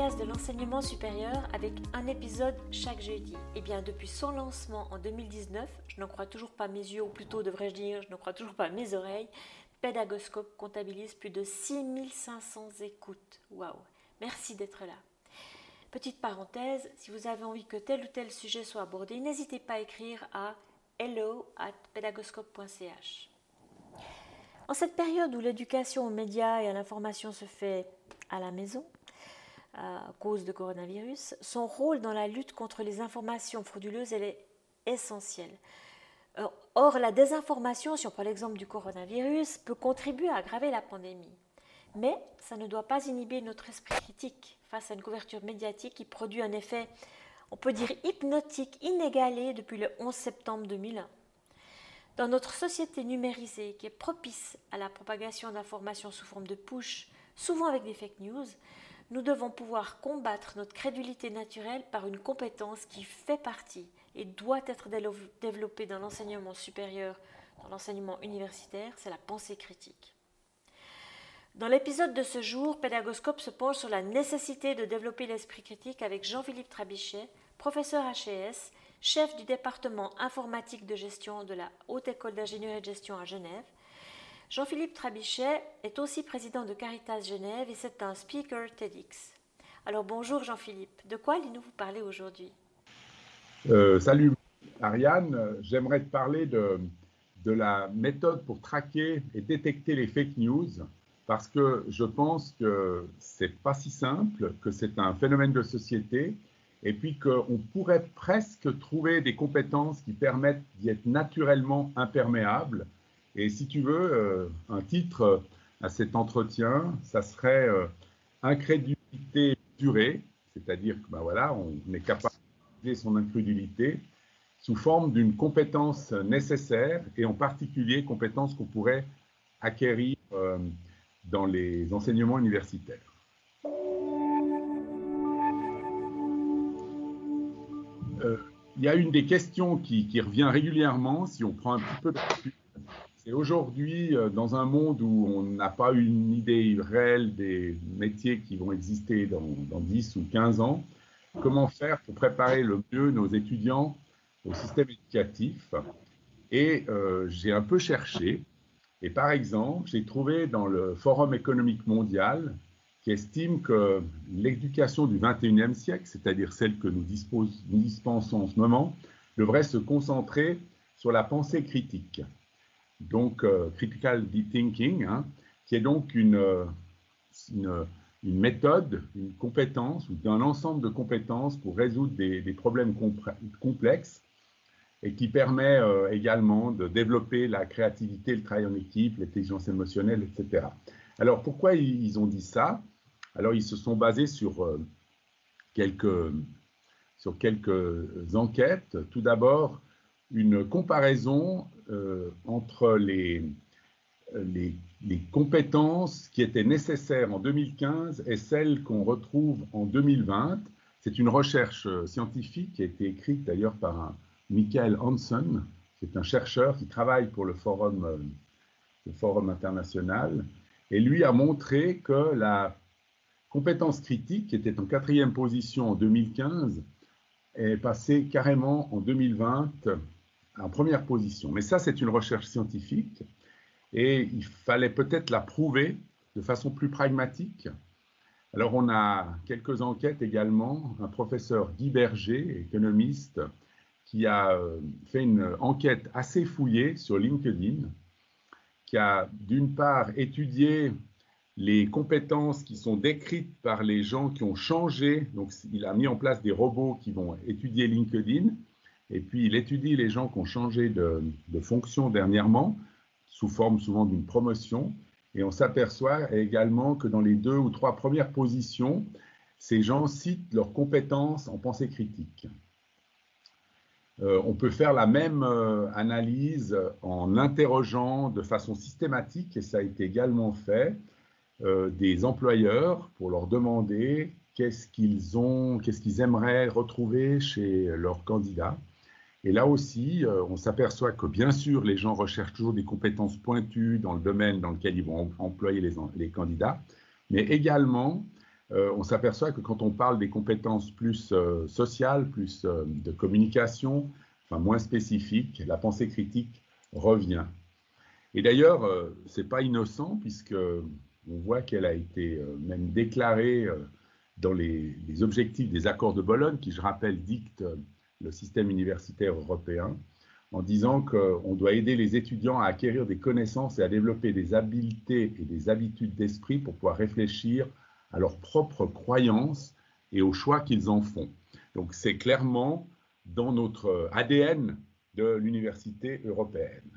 de l'enseignement supérieur avec un épisode chaque jeudi. Et eh bien, depuis son lancement en 2019, je n'en crois toujours pas mes yeux, ou plutôt devrais-je dire, je n'en crois toujours pas mes oreilles, Pédagoscope comptabilise plus de 6500 écoutes. Waouh Merci d'être là. Petite parenthèse, si vous avez envie que tel ou tel sujet soit abordé, n'hésitez pas à écrire à hello at pédagoscope.ch. En cette période où l'éducation aux médias et à l'information se fait à la maison, à cause de coronavirus, son rôle dans la lutte contre les informations frauduleuses est essentiel. Or, la désinformation, si on prend l'exemple du coronavirus, peut contribuer à aggraver la pandémie. Mais ça ne doit pas inhiber notre esprit critique face à une couverture médiatique qui produit un effet, on peut dire, hypnotique inégalé depuis le 11 septembre 2001. Dans notre société numérisée qui est propice à la propagation d'informations sous forme de push, souvent avec des fake news, nous devons pouvoir combattre notre crédulité naturelle par une compétence qui fait partie et doit être développée dans l'enseignement supérieur, dans l'enseignement universitaire, c'est la pensée critique. Dans l'épisode de ce jour, Pédagoscope se penche sur la nécessité de développer l'esprit critique avec Jean-Philippe Trabichet, professeur HES, chef du département informatique de gestion de la Haute École d'ingénierie et de gestion à Genève. Jean-Philippe Trabichet est aussi président de Caritas Genève et c'est un speaker TEDx. Alors bonjour Jean-Philippe, de quoi allez-nous vous parler aujourd'hui? Euh, Salut Ariane, j'aimerais te parler de, de la méthode pour traquer et détecter les fake news parce que je pense que c'est pas si simple, que c'est un phénomène de société, et puis qu'on pourrait presque trouver des compétences qui permettent d'y être naturellement imperméable. Et si tu veux, euh, un titre à cet entretien, ça serait euh, incrédulité durée, c'est-à-dire que ben voilà, on est capable de son incrédulité sous forme d'une compétence nécessaire, et en particulier compétence qu'on pourrait acquérir. Euh, dans les enseignements universitaires. Euh, il y a une des questions qui, revient régulièrement, si on prend un petit peu de c'est aujourd'hui, euh, dans un monde où on n'a pas une idée réelle des métiers qui vont exister dans, dans 10 ou 15 ans, comment faire pour préparer le mieux nos étudiants au système éducatif? Et euh, j'ai un peu cherché, et par exemple, j'ai trouvé dans le Forum économique mondial qui estime que l'éducation du 21e siècle, c'est-à-dire celle que nous, dispensons en ce moment, devrait se concentrer sur la pensée critique. Donc, euh, critical deep thinking, hein, qui est donc une, une, méthode, une compétence ou d'un ensemble de compétences pour résoudre des, des problèmes complexes et qui permet euh, également de développer la créativité, le travail en équipe, l'intelligence émotionnelle, etc. Alors pourquoi ils ont dit ça? Alors ils se sont basés sur, euh, quelques, sur quelques enquêtes. Tout d'abord, une comparaison euh, entre les, les, compétences qui étaient nécessaires en 2015 et celles qu'on retrouve en 2020. C'est une recherche scientifique qui a été écrite d'ailleurs par Michael Hansen, qui est un chercheur qui travaille pour le Forum, euh, le Forum international, et lui a montré que la compétence critique, qui était en quatrième position en 2015, est passée carrément en 2020 en première position. Mais ça, c'est une recherche scientifique, et il fallait peut-être la prouver de façon plus pragmatique. Alors, on a quelques enquêtes également. Un professeur Guy Berger, économiste, qui a euh, fait une enquête assez fouillée sur LinkedIn, qui a d'une part étudié les compétences qui sont décrites par les gens qui ont changé. Donc, il a mis en place des robots qui vont étudier LinkedIn. Et puis, il étudie les gens qui ont changé de, fonction dernièrement, sous forme souvent d'une promotion. Et on s'aperçoit également que dans les deux ou trois premières positions, ces gens citent leurs compétences en pensée critique. Euh, on peut faire la même euh, analyse en interrogeant de façon systématique, et ça a été également fait, euh, des employeurs pour leur demander qu'est-ce qu'ils ont, qu'est-ce qu'ils aimeraient retrouver chez leurs candidats. Et là aussi, on s'aperçoit que bien sûr, les gens recherchent toujours des compétences pointues dans le domaine dans lequel ils vont employer les, candidats, mais également euh, on s'aperçoit que quand on parle des compétences plus euh, sociales, plus euh, de communication, enfin moins spécifiques, la pensée critique revient. Et d'ailleurs, ce n'est pas innocent puisque on voit qu'elle a été même déclarée dans les, les, objectifs des accords de Bologne, qui, je rappelle, dictent le système universitaire européen, en disant qu'on doit aider les étudiants à acquérir des connaissances et à développer des habiletés et des habitudes d'esprit pour pouvoir réfléchir à leurs propres croyances et aux choix qu'ils en font. Donc c'est clairement dans notre ADN de l'université européenne.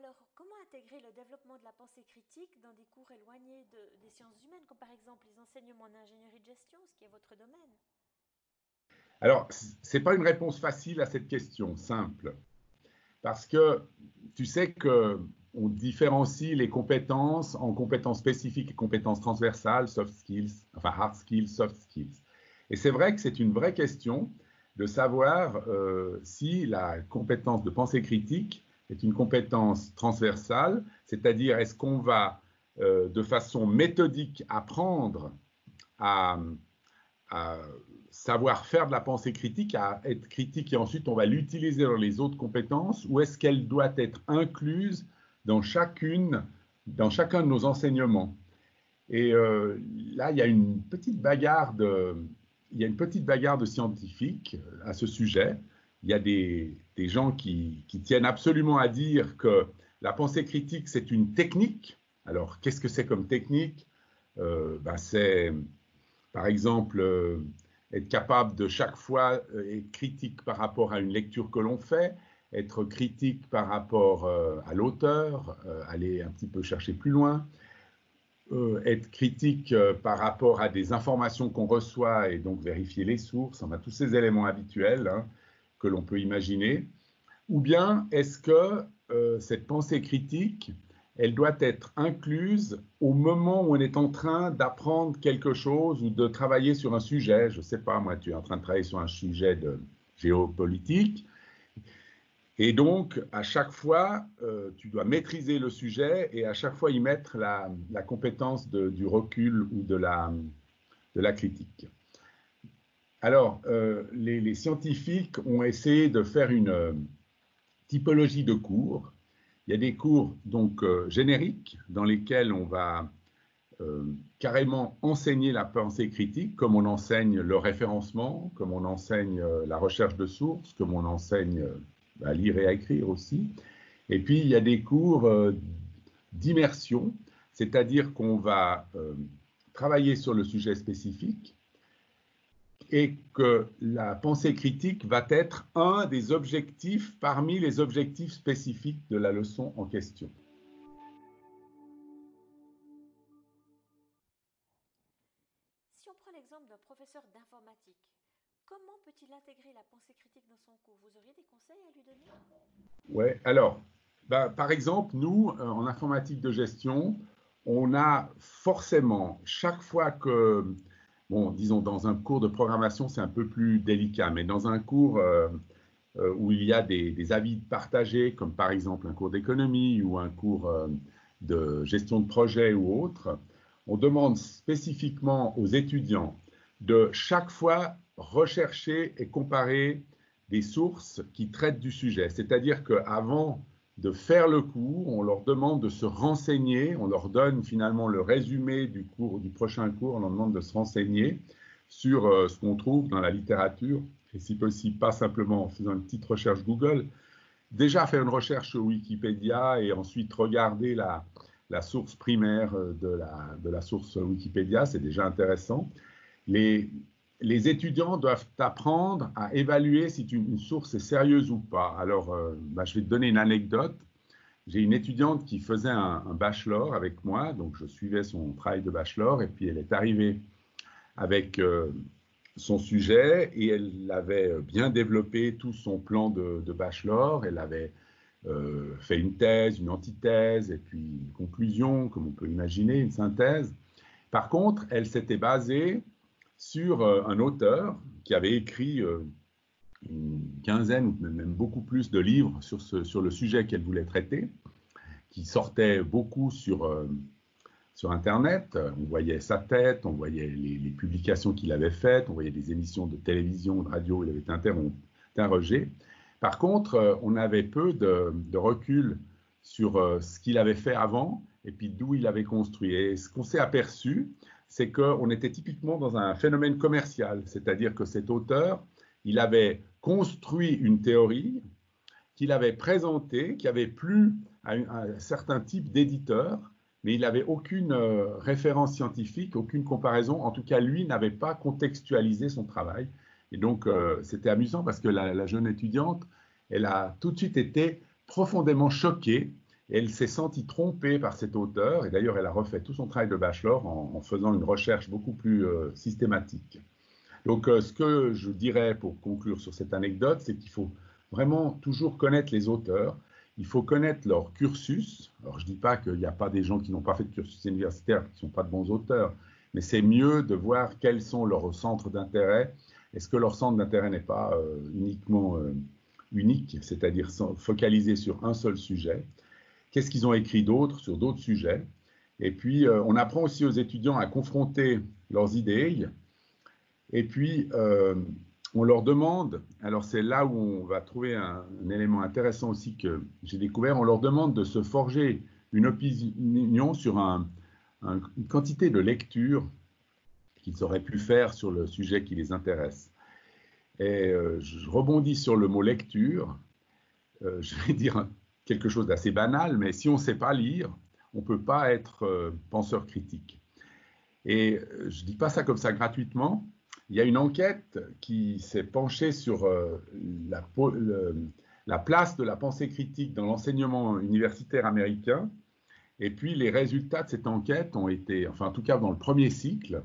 Alors comment intégrer le développement de la pensée critique dans des cours éloignés des sciences humaines, comme par exemple les enseignements d'ingénierie de gestion, ce qui est votre domaine? Alors, ce n'est pas une réponse facile à cette question, simple. Parce que tu sais qu'on différencie les compétences en compétences spécifiques et compétences transversales, soft skills, enfin hard skills, soft skills. Et c'est vrai que c'est une vraie question de savoir euh, si la compétence de pensée critique est une compétence transversale, c'est-à-dire est-ce qu'on va euh, de façon méthodique apprendre à, savoir faire de la pensée critique, à être critique et ensuite on va l'utiliser dans les autres compétences ou est-ce qu'elle doit être incluse dans chacune, dans chacun de nos enseignements? Et euh, là, il y a une petite bagarre de, il y a une petite bagarre de scientifiques à ce sujet. Il y a des, gens qui, tiennent absolument à dire que la pensée critique, c'est une technique. Alors, qu'est-ce que c'est comme technique? Euh, ben, C'est, par exemple, euh, être capable de chaque fois euh, être critique par rapport à une lecture que l'on fait, être critique par rapport à l'auteur, aller un petit peu chercher plus loin, être critique par rapport à des informations qu'on reçoit et donc vérifier les sources, on a tous ces éléments habituels hein, que l'on peut imaginer. Ou bien est-ce que cette pensée critique, elle doit être incluse au moment où on est en train d'apprendre quelque chose ou de travailler sur un sujet? Je ne sais pas, moi, tu es en train de travailler sur un sujet de géopolitique. Et donc, à chaque fois, euh, tu dois maîtriser le sujet et à chaque fois y mettre la, compétence du recul ou de la critique. Alors, euh, les, scientifiques ont essayé de faire une euh, typologie de cours il y a des cours donc euh, génériques dans lesquels on va carrément enseigner la pensée critique, comme on enseigne le référencement, comme on enseigne la recherche de sources, comme on enseigne à lire et à écrire aussi. Et puis il y a des cours d'immersion, c'est-à-dire qu'on va travailler sur le sujet spécifique et que la pensée critique va être un des objectifs parmi les objectifs spécifiques de la leçon en question. Si on prend l'exemple d'un professeur d'informatique, comment peut-il intégrer la pensée critique dans son cours? Vous auriez des conseils à lui donner? Oui, alors, bah, par exemple, nous, euh, en informatique de gestion, on a forcément, chaque fois que bon, disons, dans un cours de programmation, c'est un peu plus délicat, mais dans un cours euh, euh, où il y a des, avis partagés, comme par exemple un cours d'économie ou un cours euh, de gestion de projet ou autre, on demande spécifiquement aux étudiants de chaque fois rechercher et comparer des sources qui traitent du sujet. C'est-à-dire qu'avant de faire le cours, on leur demande de se renseigner, on leur donne finalement le résumé du cours, du prochain cours, on leur demande de se renseigner sur euh, ce qu'on trouve dans la littérature, et si possible pas simplement en faisant une petite recherche Google, déjà faire une recherche sur Wikipédia et ensuite regarder la, source primaire de la, de la source Wikipédia, c'est déjà intéressant. Les, les étudiants doivent apprendre à évaluer si une, source est sérieuse ou pas. Alors, euh, bah, je vais te donner une anecdote. J'ai une étudiante qui faisait un, bachelor avec moi, donc je suivais son travail de bachelor, et puis elle est arrivée avec euh, son sujet, et elle avait bien développé tout son plan de, bachelor. Elle avait euh, fait une thèse, une antithèse, et puis une conclusion, comme on peut imaginer, une synthèse. Par contre, elle s'était basée sur euh, un auteur qui avait écrit euh, une quinzaine ou même beaucoup plus de livres sur, le sujet qu'elle voulait traiter, qui sortaient beaucoup sur, euh, sur Internet. On voyait sa tête, on voyait les, publications qu'il avait faites, on voyait des émissions de télévision, de radio, il avait été interrogé. Par contre, on avait peu de, recul sur ce qu'il avait fait avant et puis d'où il avait construit. Et ce qu'on s'est aperçu, c'est qu'on était typiquement dans un phénomène commercial, c'est-à-dire que cet auteur, il avait construit une théorie qu'il avait présentée, qui avait plu à, un certain type d'éditeur, mais il n'avait aucune euh, référence scientifique, aucune comparaison. En tout cas, lui n'avait pas contextualisé son travail. Et donc, euh, c'était amusant parce que la, jeune étudiante, elle a tout de suite été profondément choquée. Elle s'est sentie trompée par cet auteur. Et d'ailleurs, elle a refait tout son travail de bachelor en, faisant une recherche beaucoup plus euh, systématique. Donc, euh, ce que je dirais pour conclure sur cette anecdote, c'est qu'il faut vraiment toujours connaître les auteurs. Il faut connaître leur cursus. Alors, je ne dis pas qu'il n'y a pas des gens qui n'ont pas fait de cursus universitaire, qui ne sont pas de bons auteurs, mais c'est mieux de voir quels sont leurs centres d'intérêt. Est-ce que leur centre d'intérêt n'est pas euh, uniquement unique, c'est-à-dire focalisé sur un seul sujet? Qu'est-ce qu'ils ont écrit d'autre sur d'autres sujets Et puis, on apprend aussi aux étudiants à confronter leurs idées et puis, euh, on leur demande, alors c'est là où on va trouver un, élément intéressant aussi que j'ai découvert, on leur demande de se forger une opinion sur une quantité de lectures qu'ils auraient pu faire sur le sujet qui les intéresse. Et euh, je rebondis sur le mot lecture. Euh, je vais dire quelque chose d'assez banal, mais si on ne sait pas lire, on ne peut pas être penseur critique. Et je ne dis pas ça comme ça gratuitement, il y a une enquête qui s'est penchée sur euh, la, place de la pensée critique dans l'enseignement universitaire américain. Et puis les résultats de cette enquête ont été, enfin en tout cas dans le premier cycle,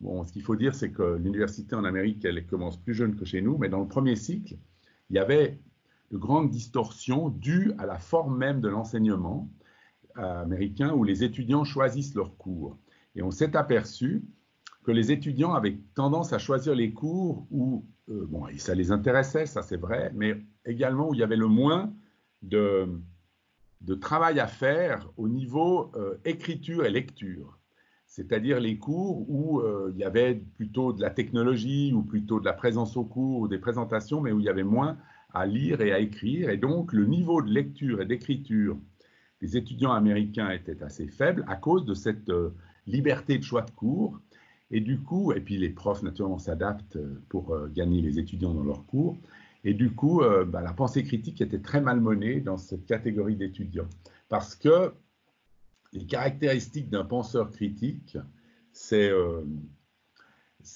bon, ce qu'il faut dire c'est que l'université en Amérique, elle commence plus jeune que chez nous, mais dans le premier cycle, il y avait de grandes distorsions dues à la forme même de l'enseignement américain où les étudiants choisissent leurs cours. Et on s'est aperçu que les étudiants avaient tendance à choisir les cours où, euh, bon, ça les intéressait, ça c'est vrai, mais également où il y avait le moins de, de travail à faire au niveau euh, écriture et lecture. C'est-à-dire les cours où euh, il y avait plutôt de la technologie ou plutôt de la présence au cours ou des présentations, mais où il y avait moins à lire et à écrire. Et donc le niveau de lecture et d'écriture des étudiants américains était assez faible à cause de cette liberté de choix de cours et du coup, et puis les profs naturellement s'adaptent euh, pour euh, gagner les étudiants dans leurs cours. Et du coup, euh, bah, la pensée critique était très malmenée dans cette catégorie d'étudiants. Parce que les caractéristiques d'un penseur critique, c'est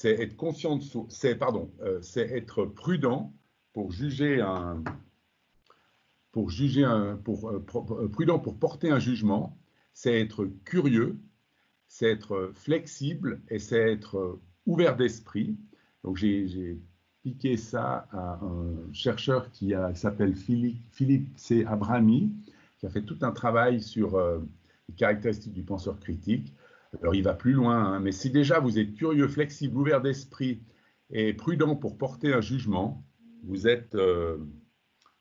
être conscient c'est pardon, c'est être prudent pour juger un, pour un, pour, prudent pour porter un jugement, c'est être curieux, c'est être flexible et c'est être ouvert d'esprit. Donc j'ai piqué ça à un chercheur qui, s'appelle Philippe, C. Abrami, qui a fait tout un travail sur euh, les caractéristiques du penseur critique. Alors il va plus loin, hein, mais si déjà vous êtes curieux, flexible, ouvert d'esprit et prudent pour porter un jugement, vous êtes, euh,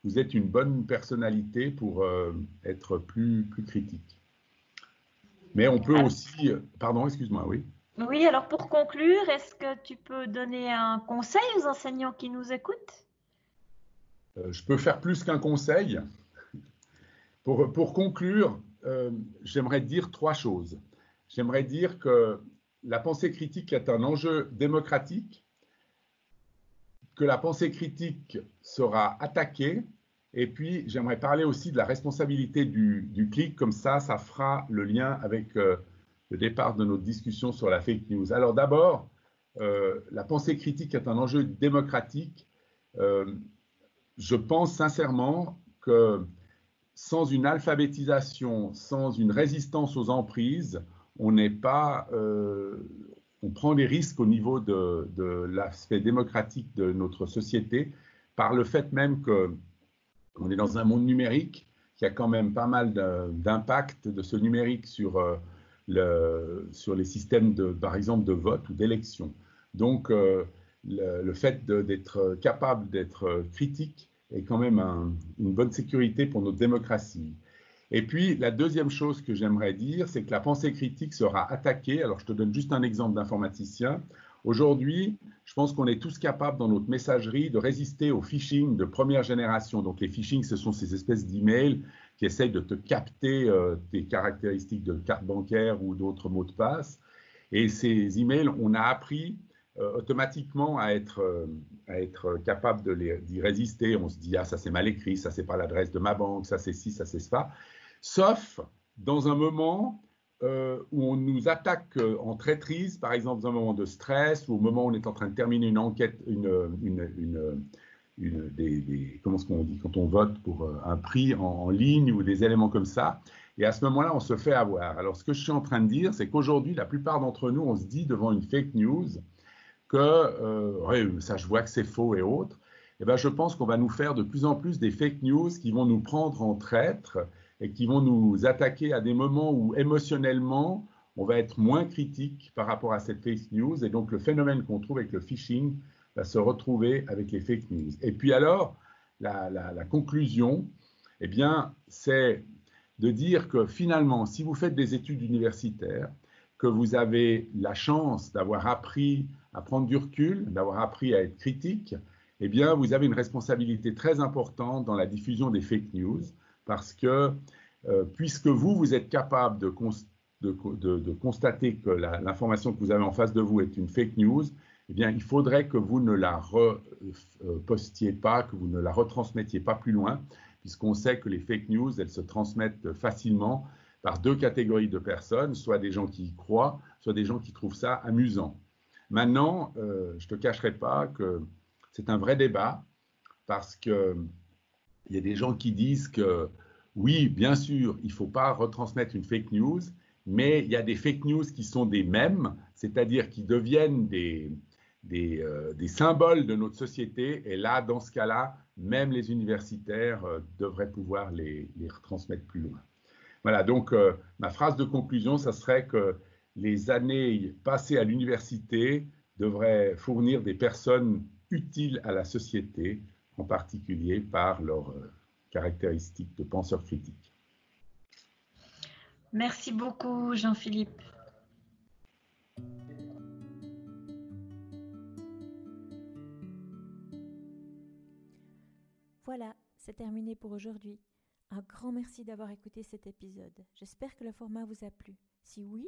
vous êtes une bonne personnalité pour euh, être plus, plus critique. Mais on peut aussi. Pardon, excuse-moi, oui. Oui, alors pour conclure, est-ce que tu peux donner un conseil aux enseignants qui nous écoutent? Euh, Je peux faire plus qu'un conseil. Pour, pour conclure, euh, j'aimerais dire trois choses. J'aimerais dire que la pensée critique est un enjeu démocratique, que la pensée critique sera attaquée et puis, j'aimerais parler aussi de la responsabilité du, clic, comme ça, ça fera le lien avec euh, le départ de notre discussion sur la fake news. Alors d'abord, euh, la pensée critique est un enjeu démocratique. Euh, je pense sincèrement que sans une alphabétisation, sans une résistance aux emprises, on n'est pas, on prend des risques au niveau de, l'aspect démocratique de notre société par le fait même que on est dans un monde numérique qui a quand même pas mal d'impact de ce numérique sur, euh, sur les systèmes, de, par exemple, de vote ou d'élection. Donc, euh, le, fait d'être capable d'être critique est quand même une bonne sécurité pour notre démocratie. Et puis, la deuxième chose que j'aimerais dire, c'est que la pensée critique sera attaquée. Alors, je te donne juste un exemple d'informaticien. Aujourd'hui, je pense qu'on est tous capables dans notre messagerie de résister au phishing de première génération. Donc les phishing, ce sont ces espèces d'emails qui essayent de te capter euh, tes caractéristiques de carte bancaire ou d'autres mots de passe. Et ces emails, on a appris euh, automatiquement à être, euh, à être capable d'y résister. On se dit, ah, ça c'est mal écrit, ça c'est pas l'adresse de ma banque, ça c'est ci, ça c'est ça. Sauf dans un moment euh, où on nous attaque euh, en traîtrise, par exemple dans un moment de stress ou au moment où on est en train de terminer une enquête, une, comment est-ce qu'on dit quand on vote pour euh, un prix en, ligne ou des éléments comme ça. Et à ce moment-là, on se fait avoir. Alors, ce que je suis en train de dire, c'est qu'aujourd'hui, la plupart d'entre nous, on se dit devant une fake news que ça, je vois que c'est faux et autres. Eh bien, je pense qu'on va nous faire de plus en plus des fake news qui vont nous prendre en traître et qui vont nous attaquer à des moments où émotionnellement, on va être moins critique par rapport à cette fake news. Et donc, le phénomène qu'on trouve avec le phishing va se retrouver avec les fake news. Et puis alors, la, conclusion, eh bien, c'est de dire que finalement, si vous faites des études universitaires, que vous avez la chance d'avoir appris à prendre du recul, d'avoir appris à être critique, eh bien, vous avez une responsabilité très importante dans la diffusion des fake news parce que euh, puisque vous, vous êtes capable de, constater que l'information que vous avez en face de vous est une fake news, eh bien, il faudrait que vous ne la repostiez pas, que vous ne la retransmettiez pas plus loin, puisqu'on sait que les fake news, elles se transmettent facilement par deux catégories de personnes, soit des gens qui y croient, soit des gens qui trouvent ça amusant. Maintenant, euh, je ne te cacherai pas que c'est un vrai débat, parce que il y a des gens qui disent que oui, bien sûr, il ne faut pas retransmettre une fake news, mais il y a des fake news qui sont des mêmes, c'est-à-dire qui deviennent des, euh, des, symboles de notre société. Et là, dans ce cas-là, même les universitaires euh, devraient pouvoir les, retransmettre plus loin. Voilà, donc euh, ma phrase de conclusion, ça serait que les années passées à l'université devraient fournir des personnes utiles à la société en particulier par leurs euh, caractéristiques de penseurs critiques. Merci beaucoup, Jean-Philippe. Voilà, c'est terminé pour aujourd'hui. Un grand merci d'avoir écouté cet épisode. J'espère que le format vous a plu. Si oui,